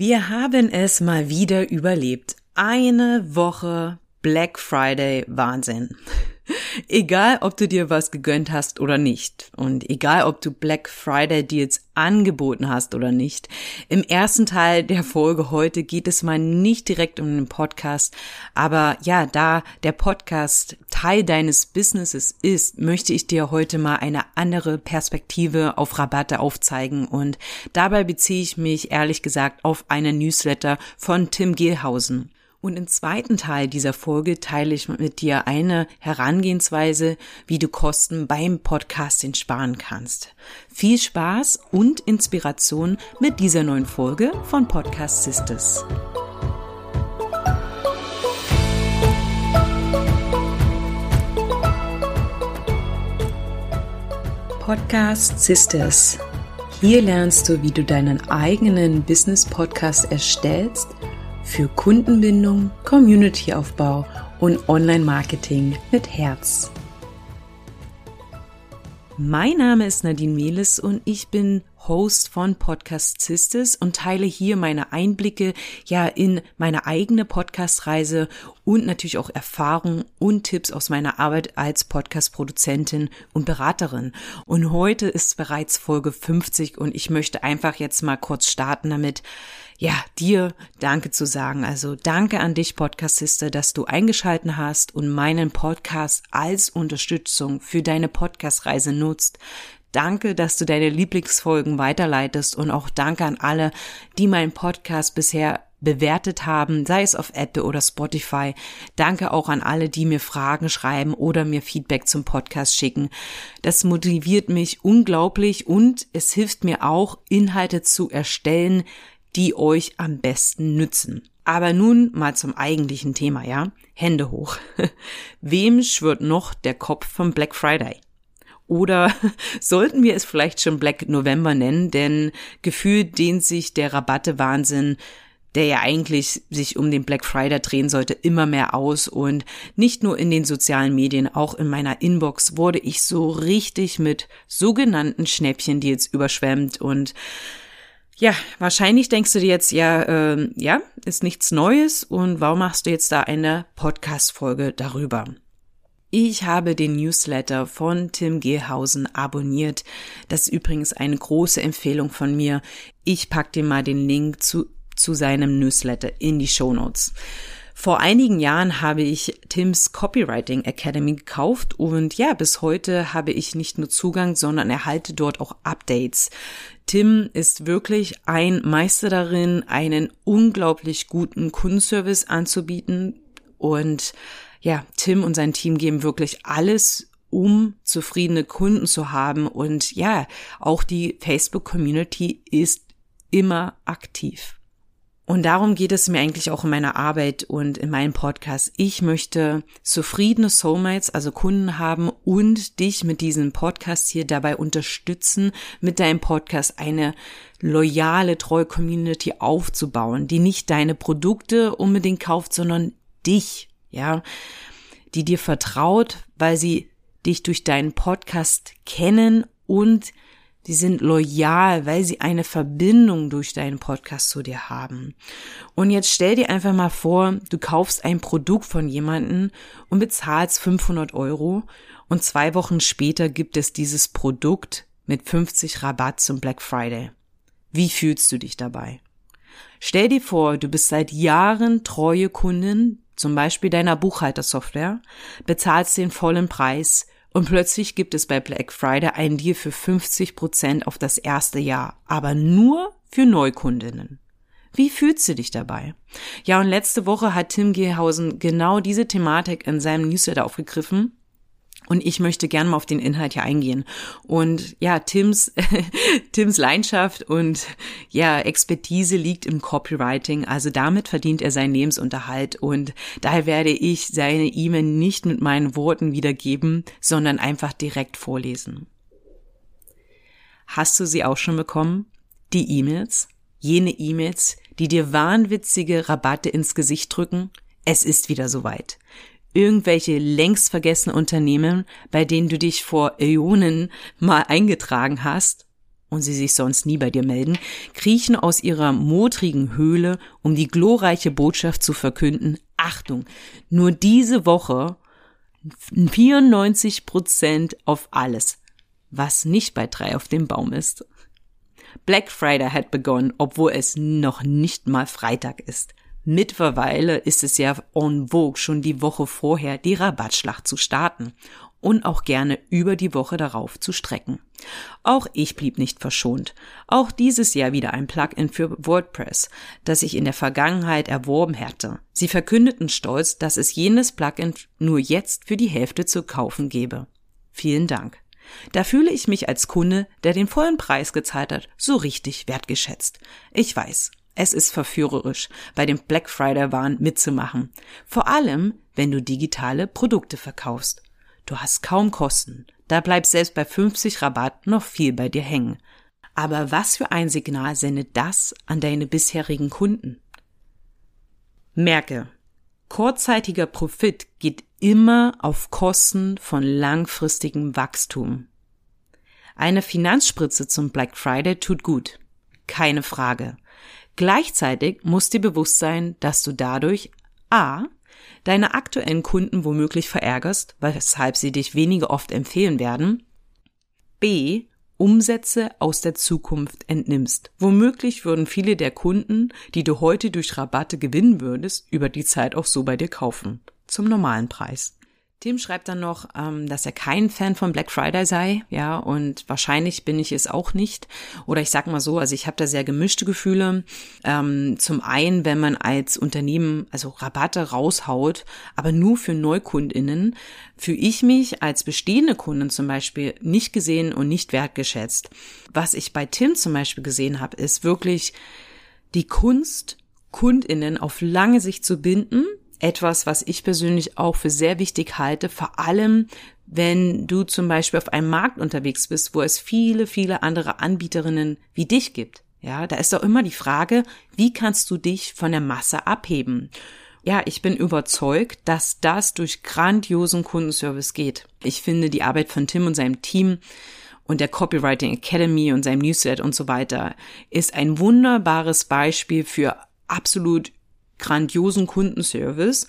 Wir haben es mal wieder überlebt. Eine Woche Black Friday Wahnsinn. Egal, ob du dir was gegönnt hast oder nicht. Und egal, ob du Black Friday Deals angeboten hast oder nicht, im ersten Teil der Folge heute geht es mal nicht direkt um den Podcast, aber ja, da der Podcast Teil deines Businesses ist, möchte ich dir heute mal eine andere Perspektive auf Rabatte aufzeigen. Und dabei beziehe ich mich ehrlich gesagt auf einen Newsletter von Tim Gehlhausen. Und im zweiten Teil dieser Folge teile ich mit dir eine Herangehensweise, wie du Kosten beim Podcasting sparen kannst. Viel Spaß und Inspiration mit dieser neuen Folge von Podcast Sisters. Podcast Sisters. Hier lernst du, wie du deinen eigenen Business Podcast erstellst für Kundenbindung, Communityaufbau und Online-Marketing mit Herz. Mein Name ist Nadine Mehles und ich bin Host von Podcast Sisters und teile hier meine Einblicke ja in meine eigene Podcast-Reise und natürlich auch Erfahrungen und Tipps aus meiner Arbeit als Podcast-Produzentin und Beraterin. Und heute ist bereits Folge 50 und ich möchte einfach jetzt mal kurz starten damit, ja, dir Danke zu sagen. Also danke an dich, Podcastiste, dass du eingeschalten hast und meinen Podcast als Unterstützung für deine Podcast-Reise nutzt. Danke, dass du deine Lieblingsfolgen weiterleitest und auch danke an alle, die meinen Podcast bisher bewertet haben, sei es auf Apple oder Spotify. Danke auch an alle, die mir Fragen schreiben oder mir Feedback zum Podcast schicken. Das motiviert mich unglaublich und es hilft mir auch, Inhalte zu erstellen, die euch am besten nützen. Aber nun mal zum eigentlichen Thema, ja? Hände hoch. Wem schwört noch der Kopf vom Black Friday? Oder sollten wir es vielleicht schon Black November nennen, denn gefühlt dehnt sich der Rabatte-Wahnsinn, der ja eigentlich sich um den Black Friday drehen sollte, immer mehr aus und nicht nur in den sozialen Medien, auch in meiner Inbox wurde ich so richtig mit sogenannten Schnäppchen, die jetzt überschwemmt und ja, wahrscheinlich denkst du dir jetzt, ja, äh, ja, ist nichts Neues und warum machst du jetzt da eine Podcast-Folge darüber? Ich habe den Newsletter von Tim Gehlhausen abonniert. Das ist übrigens eine große Empfehlung von mir. Ich pack dir mal den Link zu, zu seinem Newsletter in die Show Notes. Vor einigen Jahren habe ich Tims Copywriting Academy gekauft und ja, bis heute habe ich nicht nur Zugang, sondern erhalte dort auch Updates. Tim ist wirklich ein Meister darin, einen unglaublich guten Kundenservice anzubieten und ja, Tim und sein Team geben wirklich alles um zufriedene Kunden zu haben. Und ja, auch die Facebook-Community ist immer aktiv. Und darum geht es mir eigentlich auch in meiner Arbeit und in meinem Podcast. Ich möchte zufriedene Soulmates, also Kunden haben und dich mit diesem Podcast hier dabei unterstützen, mit deinem Podcast eine loyale, treue Community aufzubauen, die nicht deine Produkte unbedingt kauft, sondern dich, ja, die dir vertraut, weil sie dich durch deinen Podcast kennen und Sie sind loyal, weil sie eine Verbindung durch deinen Podcast zu dir haben. Und jetzt stell dir einfach mal vor, du kaufst ein Produkt von jemanden und bezahlst 500 Euro und zwei Wochen später gibt es dieses Produkt mit 50 Rabatt zum Black Friday. Wie fühlst du dich dabei? Stell dir vor, du bist seit Jahren treue Kundin, zum Beispiel deiner Buchhaltersoftware, bezahlst den vollen Preis, und plötzlich gibt es bei Black Friday einen Deal für 50 Prozent auf das erste Jahr, aber nur für Neukundinnen. Wie fühlst du dich dabei? Ja, und letzte Woche hat Tim Gehausen genau diese Thematik in seinem Newsletter aufgegriffen und ich möchte gerne mal auf den Inhalt hier eingehen. Und ja, Tims, Tims Leidenschaft und ja, Expertise liegt im Copywriting. Also damit verdient er seinen Lebensunterhalt. Und daher werde ich seine E-Mail nicht mit meinen Worten wiedergeben, sondern einfach direkt vorlesen. Hast du sie auch schon bekommen? Die E-Mails? Jene E-Mails, die dir wahnwitzige Rabatte ins Gesicht drücken? Es ist wieder soweit irgendwelche längst vergessene Unternehmen, bei denen du dich vor Äonen mal eingetragen hast? und sie sich sonst nie bei dir melden, kriechen aus ihrer modrigen Höhle, um die glorreiche Botschaft zu verkünden. Achtung, nur diese Woche 94 Prozent auf alles, was nicht bei drei auf dem Baum ist. Black Friday hat begonnen, obwohl es noch nicht mal Freitag ist. Mittlerweile ist es ja en vogue, schon die Woche vorher die Rabattschlacht zu starten und auch gerne über die Woche darauf zu strecken. Auch ich blieb nicht verschont. Auch dieses Jahr wieder ein Plugin für WordPress, das ich in der Vergangenheit erworben hatte. Sie verkündeten stolz, dass es jenes Plugin nur jetzt für die Hälfte zu kaufen gebe. Vielen Dank. Da fühle ich mich als Kunde, der den vollen Preis gezahlt hat, so richtig wertgeschätzt. Ich weiß, es ist verführerisch, bei dem Black Friday Wahn mitzumachen. Vor allem, wenn du digitale Produkte verkaufst. Du hast kaum Kosten. Da bleibt selbst bei 50 Rabatt noch viel bei dir hängen. Aber was für ein Signal sendet das an deine bisherigen Kunden? Merke, kurzzeitiger Profit geht immer auf Kosten von langfristigem Wachstum. Eine Finanzspritze zum Black Friday tut gut. Keine Frage. Gleichzeitig muss dir bewusst sein, dass du dadurch A. deine aktuellen Kunden womöglich verärgerst, weshalb sie dich weniger oft empfehlen werden, B. Umsätze aus der Zukunft entnimmst. Womöglich würden viele der Kunden, die du heute durch Rabatte gewinnen würdest, über die Zeit auch so bei dir kaufen. Zum normalen Preis. Tim schreibt dann noch, ähm, dass er kein Fan von Black Friday sei, ja, und wahrscheinlich bin ich es auch nicht. Oder ich sag mal so, also ich habe da sehr gemischte Gefühle. Ähm, zum einen, wenn man als Unternehmen also Rabatte raushaut, aber nur für NeukundInnen, fühle ich mich als bestehende Kunden zum Beispiel nicht gesehen und nicht wertgeschätzt. Was ich bei Tim zum Beispiel gesehen habe, ist wirklich die Kunst, KundInnen auf lange Sicht zu binden etwas, was ich persönlich auch für sehr wichtig halte, vor allem wenn du zum Beispiel auf einem Markt unterwegs bist, wo es viele, viele andere Anbieterinnen wie dich gibt. Ja, da ist doch immer die Frage, wie kannst du dich von der Masse abheben? Ja, ich bin überzeugt, dass das durch grandiosen Kundenservice geht. Ich finde die Arbeit von Tim und seinem Team und der Copywriting Academy und seinem Newsletter und so weiter ist ein wunderbares Beispiel für absolut grandiosen Kundenservice.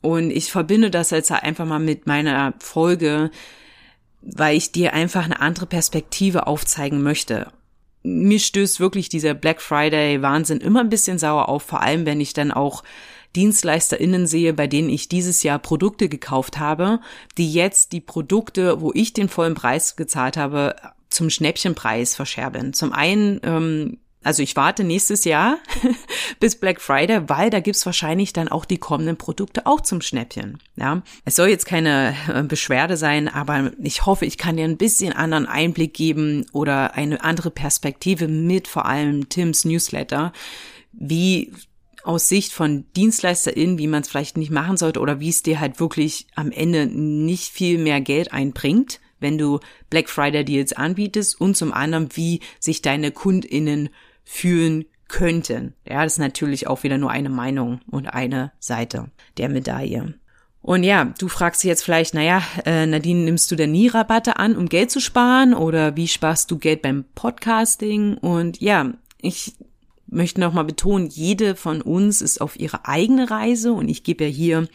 Und ich verbinde das jetzt einfach mal mit meiner Folge, weil ich dir einfach eine andere Perspektive aufzeigen möchte. Mir stößt wirklich dieser Black Friday Wahnsinn immer ein bisschen sauer auf, vor allem wenn ich dann auch DienstleisterInnen sehe, bei denen ich dieses Jahr Produkte gekauft habe, die jetzt die Produkte, wo ich den vollen Preis gezahlt habe, zum Schnäppchenpreis verscherben. Zum einen ähm, also ich warte nächstes Jahr bis Black Friday, weil da gibt's wahrscheinlich dann auch die kommenden Produkte auch zum Schnäppchen. Ja, es soll jetzt keine äh, Beschwerde sein, aber ich hoffe, ich kann dir ein bisschen anderen Einblick geben oder eine andere Perspektive mit vor allem Tims Newsletter, wie aus Sicht von DienstleisterInnen, wie man es vielleicht nicht machen sollte oder wie es dir halt wirklich am Ende nicht viel mehr Geld einbringt, wenn du Black Friday Deals anbietest und zum anderen, wie sich deine KundInnen fühlen könnten. Ja, das ist natürlich auch wieder nur eine Meinung und eine Seite der Medaille. Und ja, du fragst dich jetzt vielleicht, naja, äh, Nadine, nimmst du denn nie Rabatte an, um Geld zu sparen? Oder wie sparst du Geld beim Podcasting? Und ja, ich möchte nochmal betonen, jede von uns ist auf ihre eigene Reise und ich gebe ja hier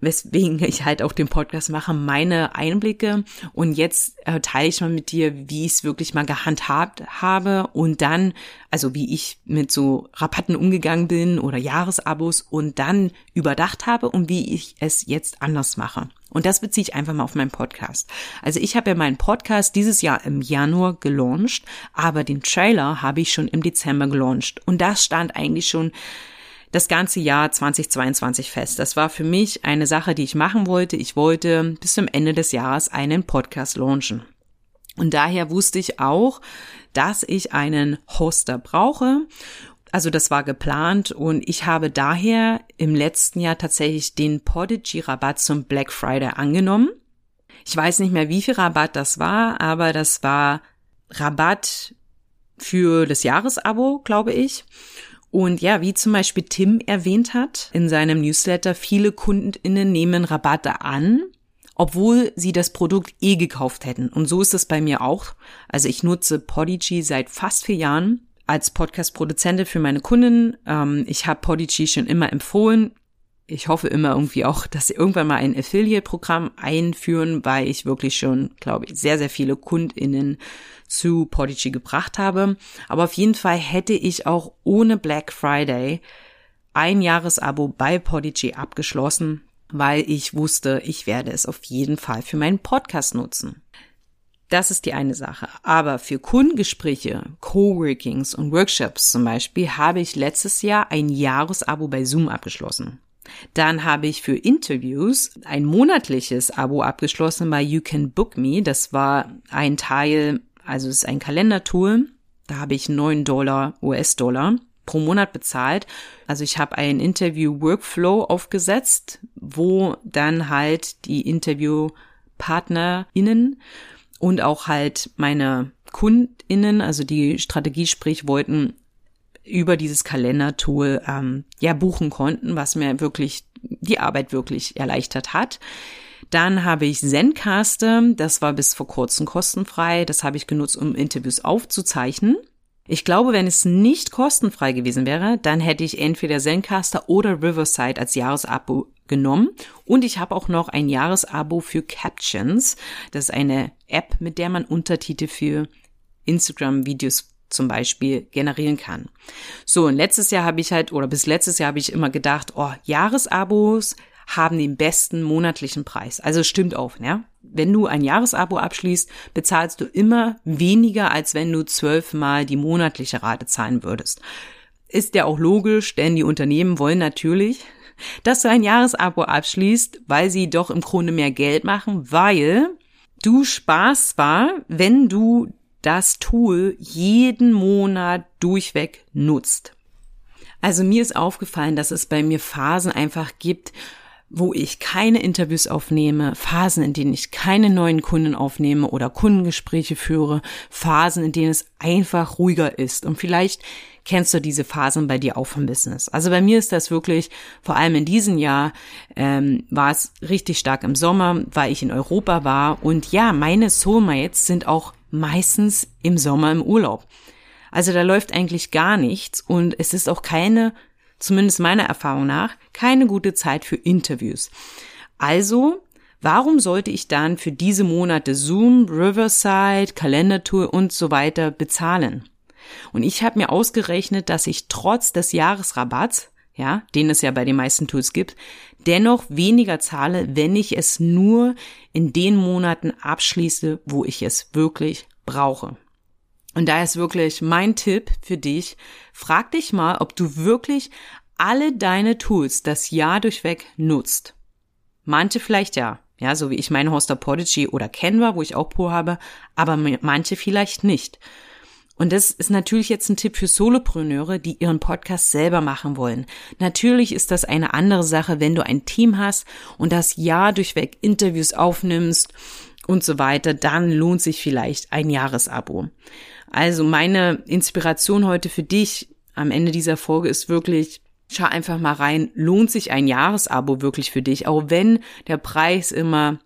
weswegen ich halt auch den Podcast mache, meine Einblicke. Und jetzt äh, teile ich mal mit dir, wie ich es wirklich mal gehandhabt habe und dann, also wie ich mit so Rabatten umgegangen bin oder Jahresabos und dann überdacht habe und wie ich es jetzt anders mache. Und das beziehe ich einfach mal auf meinen Podcast. Also ich habe ja meinen Podcast dieses Jahr im Januar gelauncht, aber den Trailer habe ich schon im Dezember gelauncht. Und das stand eigentlich schon das ganze Jahr 2022 fest. Das war für mich eine Sache, die ich machen wollte. Ich wollte bis zum Ende des Jahres einen Podcast launchen. Und daher wusste ich auch, dass ich einen Hoster brauche. Also das war geplant und ich habe daher im letzten Jahr tatsächlich den Podigy Rabatt zum Black Friday angenommen. Ich weiß nicht mehr, wie viel Rabatt das war, aber das war Rabatt für das Jahresabo, glaube ich. Und ja, wie zum Beispiel Tim erwähnt hat in seinem Newsletter, viele KundInnen nehmen Rabatte an, obwohl sie das Produkt eh gekauft hätten. Und so ist es bei mir auch. Also ich nutze Podigy seit fast vier Jahren als Podcast-Produzentin für meine Kunden. Ähm, ich habe Podigy schon immer empfohlen. Ich hoffe immer irgendwie auch, dass sie irgendwann mal ein Affiliate-Programm einführen, weil ich wirklich schon, glaube ich, sehr, sehr viele KundInnen zu Podigy gebracht habe. Aber auf jeden Fall hätte ich auch ohne Black Friday ein Jahresabo bei Podigy abgeschlossen, weil ich wusste, ich werde es auf jeden Fall für meinen Podcast nutzen. Das ist die eine Sache. Aber für Kundengespräche, Coworkings und Workshops zum Beispiel habe ich letztes Jahr ein Jahresabo bei Zoom abgeschlossen. Dann habe ich für Interviews ein monatliches Abo abgeschlossen bei You Can Book Me. Das war ein Teil, also es ist ein Kalendertool. Da habe ich 9 Dollar US-Dollar pro Monat bezahlt. Also ich habe einen Interview-Workflow aufgesetzt, wo dann halt die InterviewpartnerInnen und auch halt meine KundInnen, also die Strategie sprich wollten, über dieses Kalendertool ähm, ja buchen konnten, was mir wirklich die Arbeit wirklich erleichtert hat. Dann habe ich Zencaster, das war bis vor kurzem kostenfrei, das habe ich genutzt, um Interviews aufzuzeichnen. Ich glaube, wenn es nicht kostenfrei gewesen wäre, dann hätte ich entweder Zencaster oder Riverside als Jahresabo genommen. Und ich habe auch noch ein Jahresabo für Captions. Das ist eine App, mit der man Untertitel für Instagram-Videos zum Beispiel generieren kann. So, und letztes Jahr habe ich halt, oder bis letztes Jahr habe ich immer gedacht, oh, Jahresabos haben den besten monatlichen Preis. Also stimmt auch, ne? Wenn du ein Jahresabo abschließt, bezahlst du immer weniger, als wenn du zwölfmal die monatliche Rate zahlen würdest. Ist ja auch logisch, denn die Unternehmen wollen natürlich, dass du ein Jahresabo abschließt, weil sie doch im Grunde mehr Geld machen, weil du sparst zwar, wenn du das Tool jeden Monat durchweg nutzt. Also mir ist aufgefallen, dass es bei mir Phasen einfach gibt, wo ich keine Interviews aufnehme, Phasen, in denen ich keine neuen Kunden aufnehme oder Kundengespräche führe, Phasen, in denen es einfach ruhiger ist. Und vielleicht kennst du diese Phasen bei dir auch vom Business. Also bei mir ist das wirklich, vor allem in diesem Jahr, ähm, war es richtig stark im Sommer, weil ich in Europa war. Und ja, meine Soulmates sind auch meistens im Sommer im Urlaub. Also da läuft eigentlich gar nichts und es ist auch keine zumindest meiner Erfahrung nach, keine gute Zeit für Interviews. Also, warum sollte ich dann für diese Monate Zoom, Riverside, Kalendertour und so weiter bezahlen? Und ich habe mir ausgerechnet, dass ich trotz des Jahresrabatts, ja, den es ja bei den meisten Tools gibt, dennoch weniger zahle, wenn ich es nur in den Monaten abschließe, wo ich es wirklich brauche. Und da ist wirklich mein Tipp für dich. Frag dich mal, ob du wirklich alle deine Tools das Jahr durchweg nutzt. Manche vielleicht ja, ja, so wie ich meine Hoster Podigy oder Canva, wo ich auch Pro habe, aber manche vielleicht nicht. Und das ist natürlich jetzt ein Tipp für Solopreneure, die ihren Podcast selber machen wollen. Natürlich ist das eine andere Sache, wenn du ein Team hast und das Jahr durchweg Interviews aufnimmst und so weiter, dann lohnt sich vielleicht ein Jahresabo. Also meine Inspiration heute für dich am Ende dieser Folge ist wirklich, schau einfach mal rein, lohnt sich ein Jahresabo wirklich für dich, auch wenn der Preis immer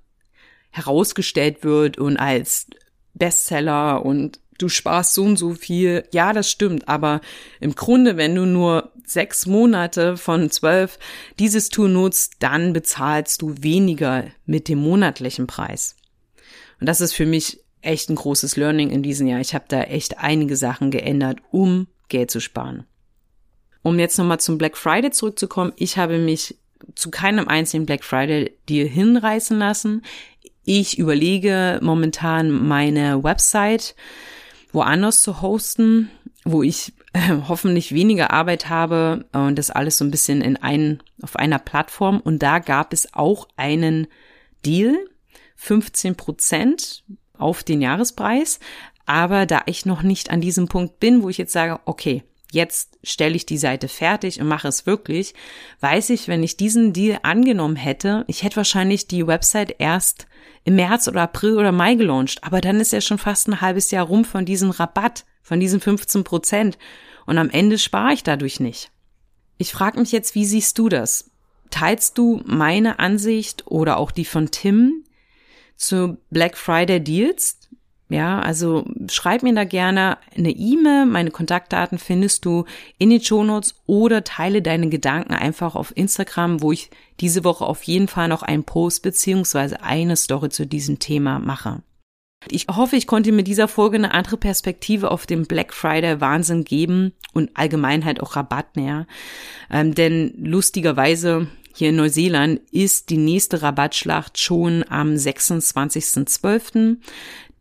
herausgestellt wird und als Bestseller und du sparst so und so viel. Ja, das stimmt, aber im Grunde, wenn du nur sechs Monate von zwölf dieses Tool nutzt, dann bezahlst du weniger mit dem monatlichen Preis. Und das ist für mich echt ein großes Learning in diesem Jahr. Ich habe da echt einige Sachen geändert, um Geld zu sparen. Um jetzt nochmal zum Black Friday zurückzukommen, ich habe mich zu keinem einzigen Black Friday dir hinreißen lassen. Ich überlege momentan meine Website woanders zu hosten, wo ich äh, hoffentlich weniger Arbeit habe und das alles so ein bisschen in ein, auf einer Plattform. Und da gab es auch einen Deal, 15 Prozent auf den Jahrespreis. Aber da ich noch nicht an diesem Punkt bin, wo ich jetzt sage, okay, jetzt stelle ich die Seite fertig und mache es wirklich, weiß ich, wenn ich diesen Deal angenommen hätte, ich hätte wahrscheinlich die Website erst im März oder April oder Mai gelauncht. Aber dann ist ja schon fast ein halbes Jahr rum von diesem Rabatt, von diesen 15 Prozent. Und am Ende spare ich dadurch nicht. Ich frage mich jetzt, wie siehst du das? Teilst du meine Ansicht oder auch die von Tim, zu Black Friday Deals. Ja, also schreib mir da gerne eine E-Mail. Meine Kontaktdaten findest du in den Shownotes oder teile deine Gedanken einfach auf Instagram, wo ich diese Woche auf jeden Fall noch einen Post beziehungsweise eine Story zu diesem Thema mache. Ich hoffe, ich konnte mit dieser Folge eine andere Perspektive auf den Black Friday Wahnsinn geben und allgemein halt auch Rabatt näher. Ähm, denn lustigerweise hier in Neuseeland ist die nächste Rabattschlacht schon am 26.12.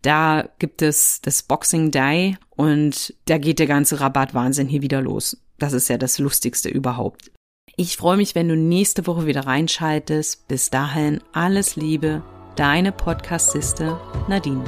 Da gibt es das Boxing Day und da geht der ganze Rabattwahnsinn hier wieder los. Das ist ja das Lustigste überhaupt. Ich freue mich, wenn du nächste Woche wieder reinschaltest. Bis dahin alles Liebe, deine Podcast-Siste Nadine.